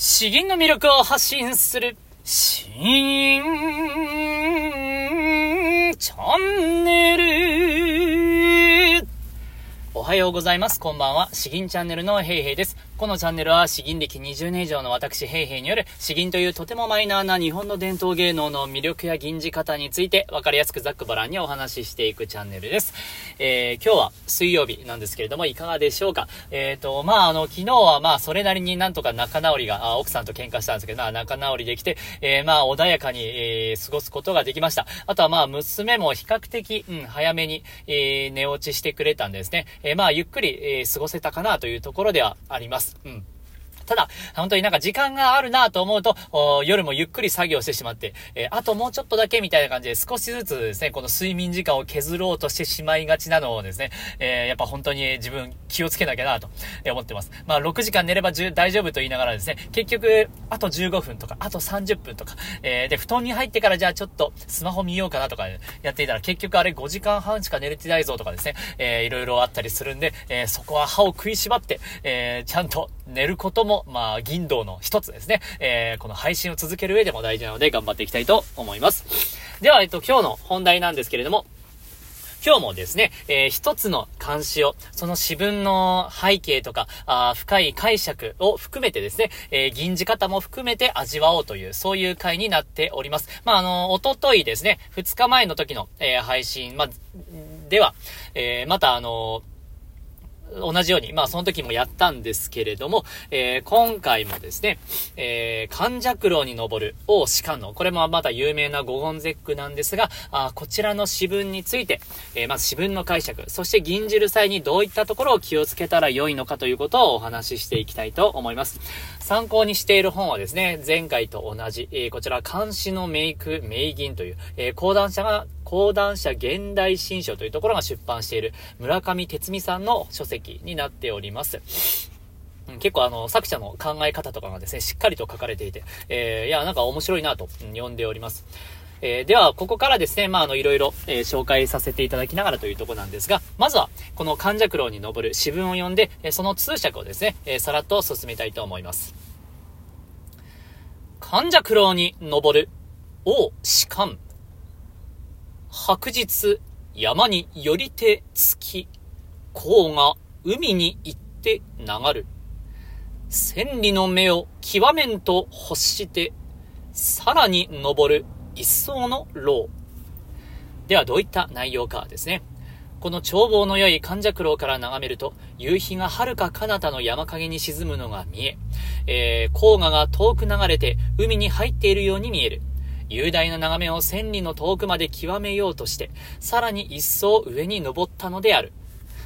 詩吟の魅力を発信する、詩吟チャンネル。おはようございます。こんばんは。詩吟チャンネルのヘイヘイです。このチャンネルは詩吟歴20年以上の私、ヘイヘイによる詩吟というとてもマイナーな日本の伝統芸能の魅力や吟じ方について分かりやすくざっくばらんにお話ししていくチャンネルです。えー、今日は水曜日なんですけれども、いかがでしょうか？えっ、ー、と、まあ、あの、昨日はまあ、それなりになんとか仲直りが、あ奥さんと喧嘩したんですけど、まあ、仲直りできて、えー、まあ、穏やかに、えー、過ごすことができました。あとはまあ、娘も比較的、うん、早めに、えー、寝落ちしてくれたんですね。えー、まあ、ゆっくり、えー、過ごせたかなというところではあります。うん。ただ、本当になんか時間があるなと思うと、夜もゆっくり作業してしまって、えー、あともうちょっとだけみたいな感じで少しずつですね、この睡眠時間を削ろうとしてしまいがちなのをですね、えー、やっぱ本当に自分気をつけなきゃなと思ってます。まあ6時間寝れば大丈夫と言いながらですね、結局、あと15分とか、あと30分とか、えー、で、布団に入ってからじゃあちょっとスマホ見ようかなとかやっていたら結局あれ5時間半しか寝れてないぞとかですね、えー、いろいろあったりするんで、えー、そこは歯を食いしばって、えー、ちゃんと寝ることも、まあ、銀道の一つですね。えー、この配信を続ける上でも大事なので頑張っていきたいと思います。では、えっと、今日の本題なんですけれども、今日もですね、えー、一つの監視を、その詩文の背景とか、あ深い解釈を含めてですね、えー、銀字方も含めて味わおうという、そういう回になっております。まあ、あの、おとといですね、二日前の時の、えー、配信、ま、では、えー、またあの同じように、まあその時もやったんですけれども、えー、今回もですね、えー、関尺楼に登る王士官の、これもまた有名な五言絶句なんですが、あこちらの詩文について、えー、まず詩文の解釈、そして吟じる際にどういったところを気をつけたら良いのかということをお話ししていきたいと思います。参考にしている本はですね、前回と同じ、えー、こちら漢詩の名句、名吟という、えー、講談社が講談社現代新書というところが出版している村上哲美さんの書籍になっております。結構あの、作者の考え方とかがですね、しっかりと書かれていて、えー、いや、なんか面白いなと、読んでおります。えー、では、ここからですね、まあ、あの、いろいろ、えー、紹介させていただきながらというとこなんですが、まずは、この関尺楼に登る詩文を読んで、えー、その通釈をですね、えさらっと進めたいと思います。関尺楼に登る、王士官。白日、山によりて月、甲が海に行って流る。千里の目を極めんと欲して、さらに登る一層の牢。ではどういった内容かですね。この眺望の良い関尺楼から眺めると、夕日が遥か彼方の山陰に沈むのが見え、えー、黄河が遠く流れて海に入っているように見える。雄大な眺めを千里の遠くまで極めようとして、さらに一層上に登ったのである。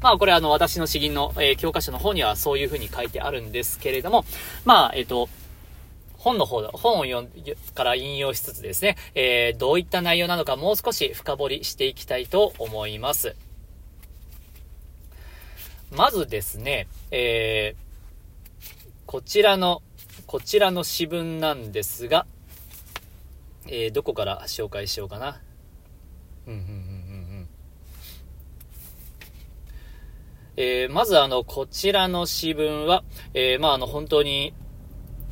まあこれあの私の詩吟の、えー、教科書の方にはそういう風に書いてあるんですけれども、まあえっ、ー、と、本の方、本を読んから引用しつつですね、えー、どういった内容なのかもう少し深掘りしていきたいと思います。まずですね、えー、こちらの、こちらの詩文なんですが、えー、どこから紹介しようかな。うん、うん、うん、うん。えー、まずあの、こちらの詩文は、えー、まああの、本当に、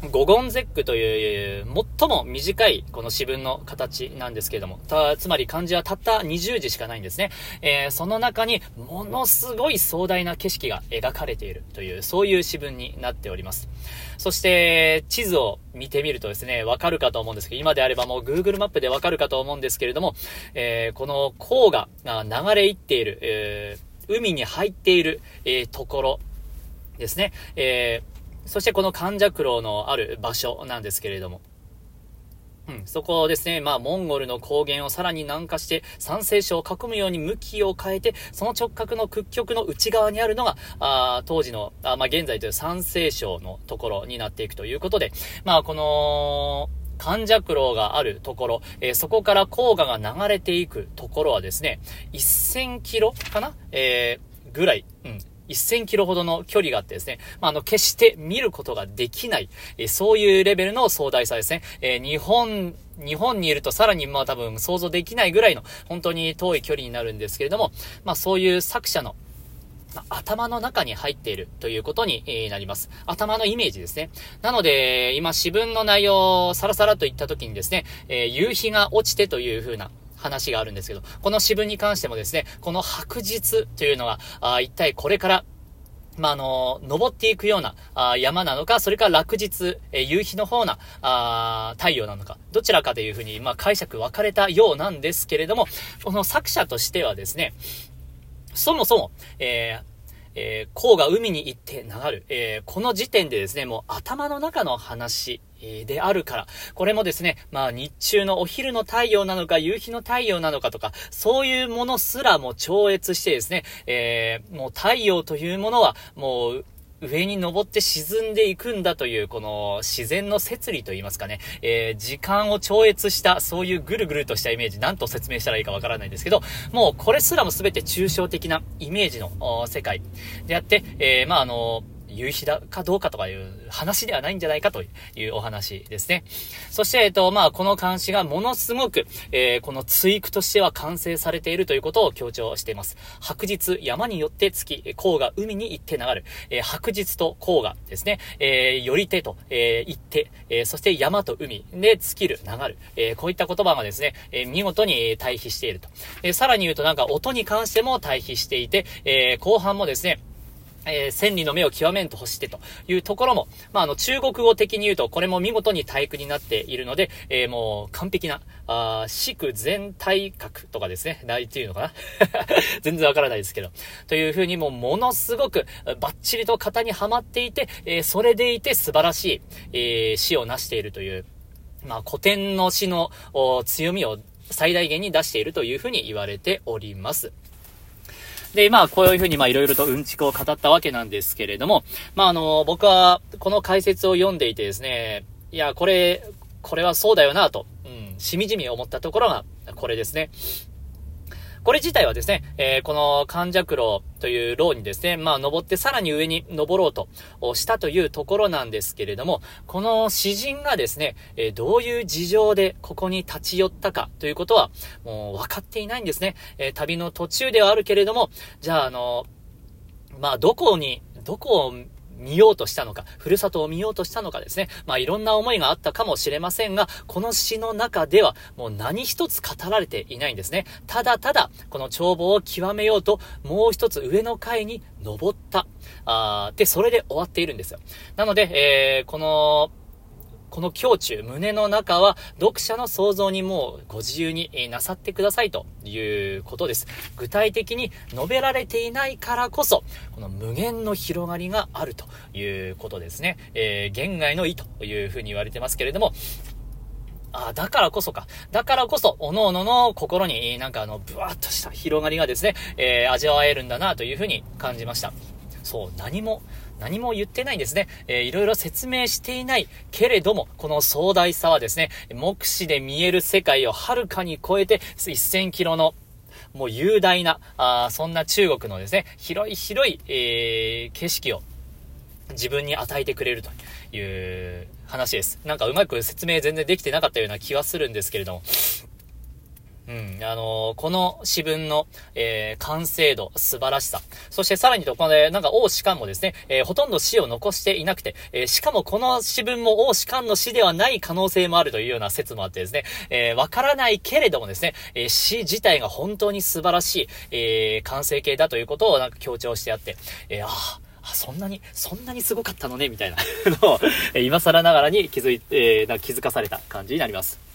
五言絶句という、最も短いこの詩文の形なんですけれども、た、つまり漢字はたった20字しかないんですね。えー、その中に、ものすごい壮大な景色が描かれているという、そういう詩文になっております。そして、地図を見てみるとですね、わかるかと思うんですけど、今であればもう Google マップでわかるかと思うんですけれども、えー、この黄が流れ行っている、えー、海に入っている、え、ところですね。えーそしてこの関尺楼のある場所なんですけれども、うん、そこをですね、まあ、モンゴルの高原をさらに南下して、山西省を囲むように向きを変えて、その直角の屈曲の内側にあるのが、あ当時の、あまあ、現在という山西省のところになっていくということで、まあ、この、関尺楼があるところ、えー、そこから黄河が流れていくところはですね、1000キロかな？えー、ぐらい、うん、1000キロほどの距離があってですね、まあ、あの、決して見ることができない、えそういうレベルの壮大さですね。えー、日本、日本にいるとさらにまあ多分想像できないぐらいの本当に遠い距離になるんですけれども、まあそういう作者の頭の中に入っているということになります。頭のイメージですね。なので、今、詩文の内容をさらさらと言った時にですね、えー、夕日が落ちてという風な話があるんですけど、この詩文に関してもですね、この白日というのは、あ一体これからまあ、あの、登っていくようなあ山なのか、それから落日、え夕日の方なあ太陽なのか、どちらかというふうに、まあ、解釈分かれたようなんですけれども、この作者としてはですね、そもそも、えーえー、甲が海に行って流る、えー、この時点でですね、もう頭の中の話、であるから。これもですね、まあ日中のお昼の太陽なのか夕日の太陽なのかとか、そういうものすらも超越してですね、えー、もう太陽というものはもう上に登って沈んでいくんだという、この自然の摂理といいますかね、えー、時間を超越した、そういうぐるぐるとしたイメージ、なんと説明したらいいかわからないんですけど、もうこれすらも全て抽象的なイメージの世界。であって、えー、まあ、あの夕日だかどうかとかいう話ではないんじゃないかというお話ですね。そして、えっと、まあ、この監視がものすごく、えー、この追句としては完成されているということを強調しています。白日、山によって月、黄が海に行って流る。えー、白日と黄がですね、えー、より手と、えー、行って、え、そして山と海で尽きる、流る。え、こういった言葉がですね、え、見事に対比していると。え、さらに言うとなんか音に関しても対比していて、え、後半もですね、えー、千里の目を極めんと欲してというところも、まあ、あの、中国語的に言うと、これも見事に体育になっているので、えー、もう、完璧な、あ四区全体格とかですね、ないっていうのかな 全然わからないですけど。というふうにもう、ものすごく、バッチリと型にはまっていて、えー、それでいて素晴らしい、えー、詩を成しているという、まあ、古典の詩の強みを最大限に出しているというふうに言われております。で、まあ、こういうふうに、まあ、いろいろとうんちくを語ったわけなんですけれども、まあ、あの、僕は、この解説を読んでいてですね、いや、これ、これはそうだよなと、うん、しみじみ思ったところが、これですね。これ自体はですね、えー、この関弱楼という楼にですね、まあ登ってさらに上に登ろうとしたというところなんですけれども、この詩人がですね、えー、どういう事情でここに立ち寄ったかということは、もう分かっていないんですね。えー、旅の途中ではあるけれども、じゃああの、まあどこに、どこを見ようとしたのか、ふるさとを見ようとしたのかですね。まあいろんな思いがあったかもしれませんが、この詩の中ではもう何一つ語られていないんですね。ただただ、この眺望を極めようと、もう一つ上の階に登った。あで、それで終わっているんですよ。なので、えー、この、この胸中、胸の中は、読者の想像にもうご自由になさってくださいということです。具体的に述べられていないからこそ、この無限の広がりがあるということですね。えー、言外の意というふうに言われてますけれども、あだからこそか。だからこそ、各々のの心になんかあの、ブワーッとした広がりがですね、えー、味わえるんだなというふうに感じました。そう、何も、何も言ってないんですね。えー、いろいろ説明していないけれども、この壮大さはですね、目視で見える世界をはるかに超えて、1000キロのもう雄大な、あそんな中国のですね、広い広い、えー、景色を自分に与えてくれるという話です。なんかうまく説明全然できてなかったような気はするんですけれども、うん、あのー、この詩文の、えー、完成度、素晴らしさ。そしてさらにと、この、なんか王士官もですね、えー、ほとんど詩を残していなくて、え、しかもこの詩文も王士官の詩ではない可能性もあるというような説もあってですね、え、わからないけれどもですね、えー、詩自体が本当に素晴らしい、え、完成形だということをなんか強調してあって、え、ああ、そんなに、そんなにすごかったのね、みたいなのを、今更ながらに気づいて、えー、気づかされた感じになります。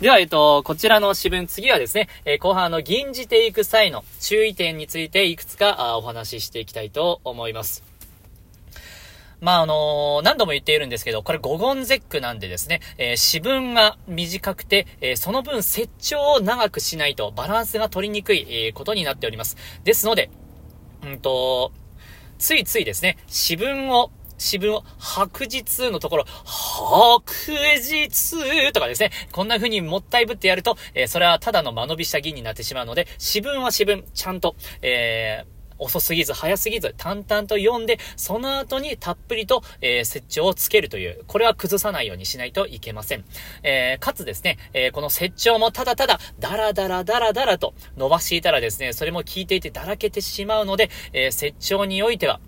では、えっと、こちらの詩文、次はですね、えー、後半の吟じていく際の注意点についていくつかお話ししていきたいと思います。まあ、あのー、何度も言っているんですけど、これ五言絶句なんでですね、えー、詩文が短くて、えー、その分、折調を長くしないとバランスが取りにくい、えことになっております。ですので、うんと、ついついですね、詩文を詩文を白日のところ、白日とかですね、こんな風にもったいぶってやると、えー、それはただの間延びした銀になってしまうので、詩文は詩文、ちゃんと、えー、遅すぎず早すぎず淡々と読んで、その後にたっぷりと、えー、設置をつけるという、これは崩さないようにしないといけません。えー、かつですね、えー、この設置もただただ、ダラダラダラダラと伸ばしていたらですね、それも聞いていてだらけてしまうので、えー、設置においては、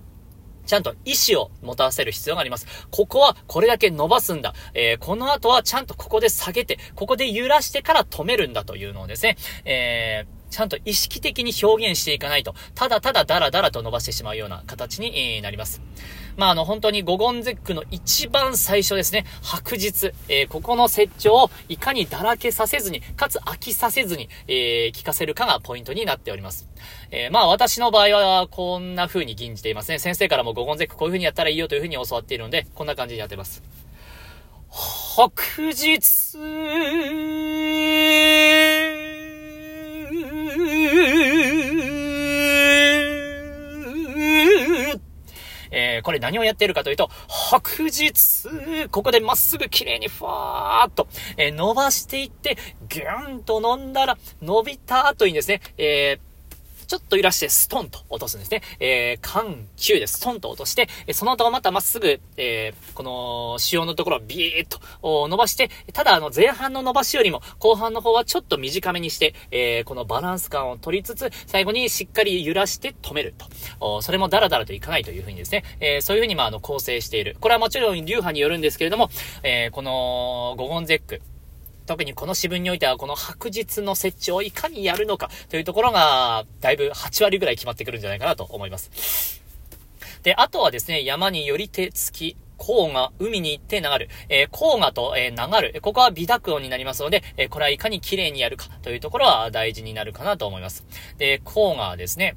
ちゃんと意思を持たせる必要があります。ここはこれだけ伸ばすんだ。えー、この後はちゃんとここで下げて、ここで揺らしてから止めるんだというのをですね、えーちゃんと意識的に表現していかないと、ただただダラダラと伸ばしてしまうような形になります。まあ、あの、本当にゴゴンゼックの一番最初ですね、白日、えー、ここの設置をいかにだらけさせずに、かつ飽きさせずに、えー、聞かせるかがポイントになっております。えー、まあ、私の場合は、こんな風に吟じていますね。先生からもゴゴンゼックこういう風にやったらいいよという風に教わっているので、こんな感じにやってます。白日、これ何をやっているかというと、白日、ここでまっすぐ綺麗にふわーっと、えー、伸ばしていって、ぎゅーんと飲んだら、伸びた後にですね、えーちょっと揺らしてストンと落とすんですね。えー、緩急でストンと落として、その後またまっすぐ、えー、この潮のところをビーッと伸ばして、ただあの前半の伸ばしよりも後半の方はちょっと短めにして、えー、このバランス感を取りつつ、最後にしっかり揺らして止めると。それもダラダラといかないというふうにですね、えー、そういうふうにまああの構成している。これはもちろん流派によるんですけれども、えー、このゴゴンゼック、特にこの詩文においては、この白日の設置をいかにやるのかというところが、だいぶ8割ぐらい決まってくるんじゃないかなと思います。で、あとはですね、山により手つき、黄河、海に行って流る。えー、黄河と、えー、流る。ここは微濁音になりますので、えー、これはいかに綺麗にやるかというところは大事になるかなと思います。で、黄河ですね。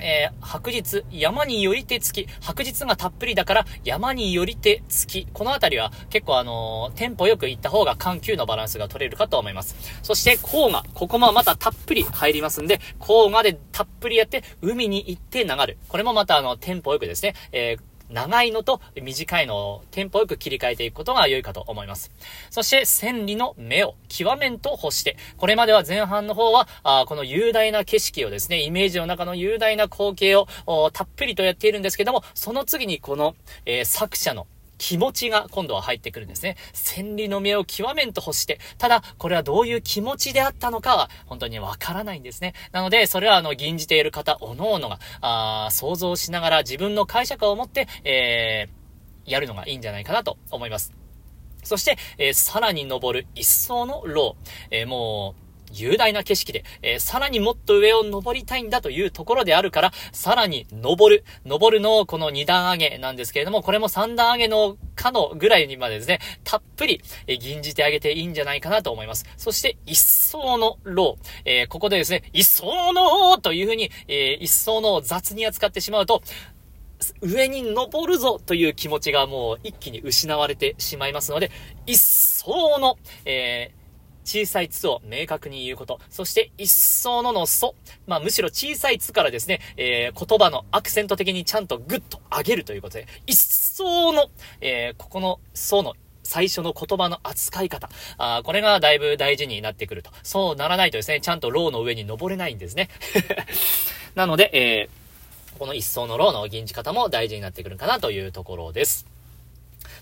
えー、白日、山によりて月、白日がたっぷりだから山によりて月。このあたりは結構あのー、テンポよく行った方が緩急のバランスが取れるかと思います。そして、黄河。ここもまたたっぷり入りますんで、黄河でたっぷりやって、海に行って流る。これもまたあの、テンポよくですね、えー長いのと短いのをテンポよく切り替えていくことが良いかと思います。そして、千里の目を極めんと干して、これまでは前半の方は、あこの雄大な景色をですね、イメージの中の雄大な光景をたっぷりとやっているんですけども、その次にこの、えー、作者の気持ちが今度は入ってくるんですね。千里の目を極めんと欲して、ただ、これはどういう気持ちであったのかは、本当にわからないんですね。なので、それはあの、吟じている方、おのおのが、あ想像しながら自分の解釈を持って、えー、やるのがいいんじゃないかなと思います。そして、えー、さらに登る一層のロー。えー、もう、雄大な景色で、えー、さらにもっと上を登りたいんだというところであるから、さらに登る。登るのこの二段上げなんですけれども、これも三段上げのかのぐらいにまでですね、たっぷり、えー、吟じてあげていいんじゃないかなと思います。そして、一層のロー。えー、ここでですね、一層のというふうに、えー、一層の雑に扱ってしまうと、上に登るぞという気持ちがもう一気に失われてしまいますので、一層の、えー、小さいつを明確に言うこと。そして、一層ののそ。まあ、むしろ小さいつからですね、えー、言葉のアクセント的にちゃんとグッと上げるということで、一層の、えー、ここのその最初の言葉の扱い方。あこれがだいぶ大事になってくると。そうならないとですね、ちゃんとローの上に登れないんですね。なので、えー、この一層のローの吟じ方も大事になってくるかなというところです。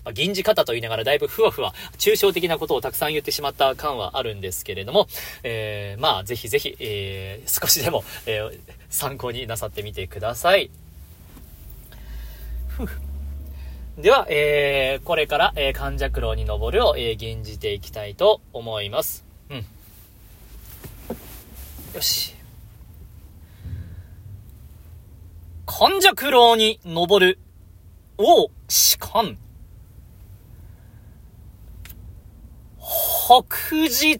まあ、銀字方と言いながらだいぶふわふわ、抽象的なことをたくさん言ってしまった感はあるんですけれども、えー、まあ、ぜひぜひ、えー、少しでも、えー、参考になさってみてください。では、えー、これから、えー、関尺楼に登るを、えー、吟じていきたいと思います。うん。よし。関尺楼に登る、王、士官。北日。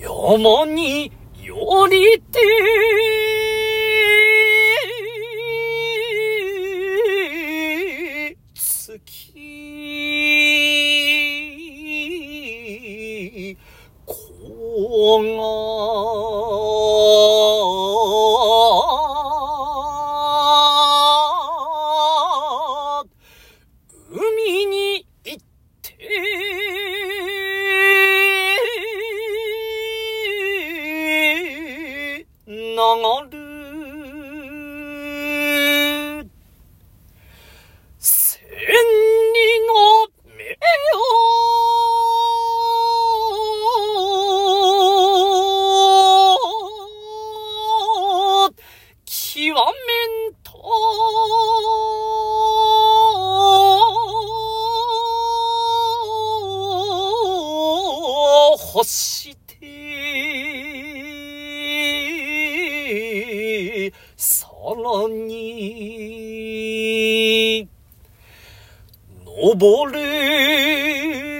山によりて。る。千さらに登れ。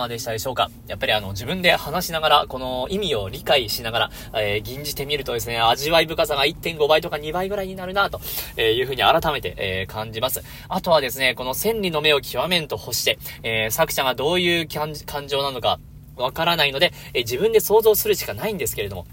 かがでしたでしょうか？やっぱりあの、自分で話しながら、この意味を理解しながら、えー吟じてみるとですね、味わい深さが1.5倍とか2倍ぐらいになるなと、えいうふうに改めて、えー感じます。あとはですね、この千里の目を極めんと欲して、えー作者がどういう感情なのか、わからないので、え自分で想像するしかないんですけれども、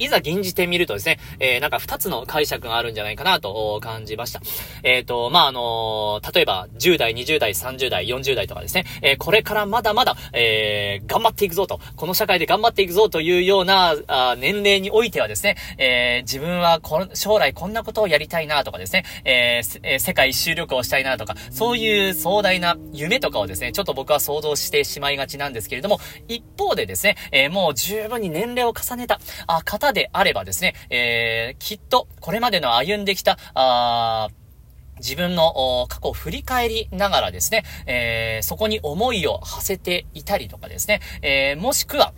いざ吟じてみるとですね、えー、なんか二つの解釈があるんじゃないかなと感じました。えっ、と、まあ、あのー例えば、10代、20代、30代、40代とかですね、えーこれからまだまだ、えー頑張っていくぞと、この社会で頑張っていくぞというような、あ年齢においてはですね、えー自分はこ将来こんなことをやりたいなとかですね、ええ世界一周旅行をしたいなとか、そういう壮大な夢とかをですね、ちょっと僕は想像してしまいがちなんですけれども、一方でですね、えーもう十分に年齢を重ねた、あ、方であればですね、えーきっと、これまでの歩んできた、あ自分の過去を振り返りながらですね、えーそこに思いを馳せていたりとかですね、えーもしくは、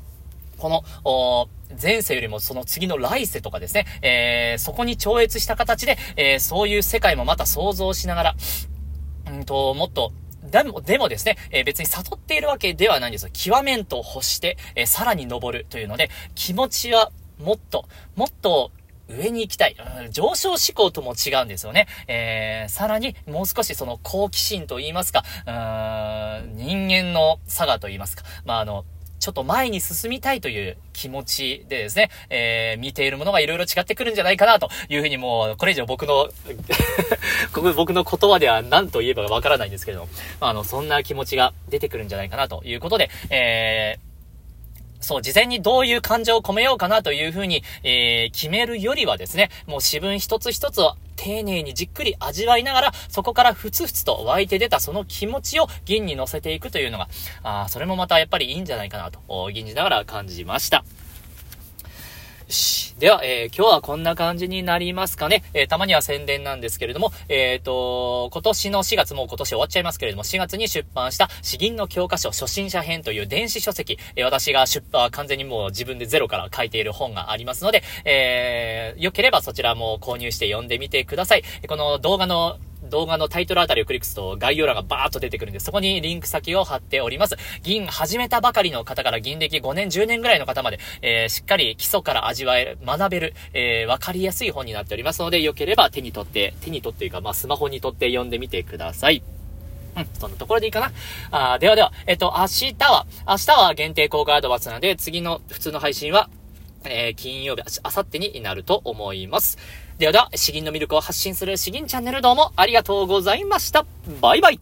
この、前世よりもその次の来世とかですね、えーそこに超越した形で、えそういう世界もまた想像しながら、うんと、もっと、でも、でもですね、え別に悟っているわけではないんですよ。極めんと欲して、えさらに登るというので、気持ちはもっと、もっと、上に行きたい。上昇志向とも違うんですよね。えー、さらに、もう少しその好奇心と言いますか、うーん人間の差がと言いますか、まあ、あの、ちょっと前に進みたいという気持ちでですね、えー、見ているものがいろいろ違ってくるんじゃないかなというふうにもう、これ以上僕の、僕の言葉では何と言えばわからないんですけれども、まあ、あの、そんな気持ちが出てくるんじゃないかなということで、えー、そう、事前にどういう感情を込めようかなというふうに、えー、決めるよりはですね、もう詩文一つ一つを丁寧にじっくり味わいながら、そこからふつふつと湧いて出たその気持ちを銀に乗せていくというのが、あそれもまたやっぱりいいんじゃないかなと、お吟じながら感じました。し。では、えー今日はこんな感じになりますかね。えーたまには宣伝なんですけれども、えっ、と、今年の4月、もう今年終わっちゃいますけれども、4月に出版した詩吟の教科書初心者編という電子書籍、え私が出版、完全にもう自分でゼロから書いている本がありますので、えー、よければそちらも購入して読んでみてください。この動画の動画のタイトルあたりをクリックすると概要欄がバーッと出てくるんで、そこにリンク先を貼っております。銀始めたばかりの方から銀歴5年、10年ぐらいの方まで、えーしっかり基礎から味わえる、学べる、えーわかりやすい本になっておりますので、よければ手に取って、手に取っていうか、まあ、スマホに取って読んでみてください。うん、そんなところでいいかな？あではでは、えっと、明日は、明日は限定公開アドバンスなので、次の普通の配信は、えー金曜日、あさってになると思います。ではでは、詩吟の魅力を発信する詩吟チャンネルどうもありがとうございました。バイバイ。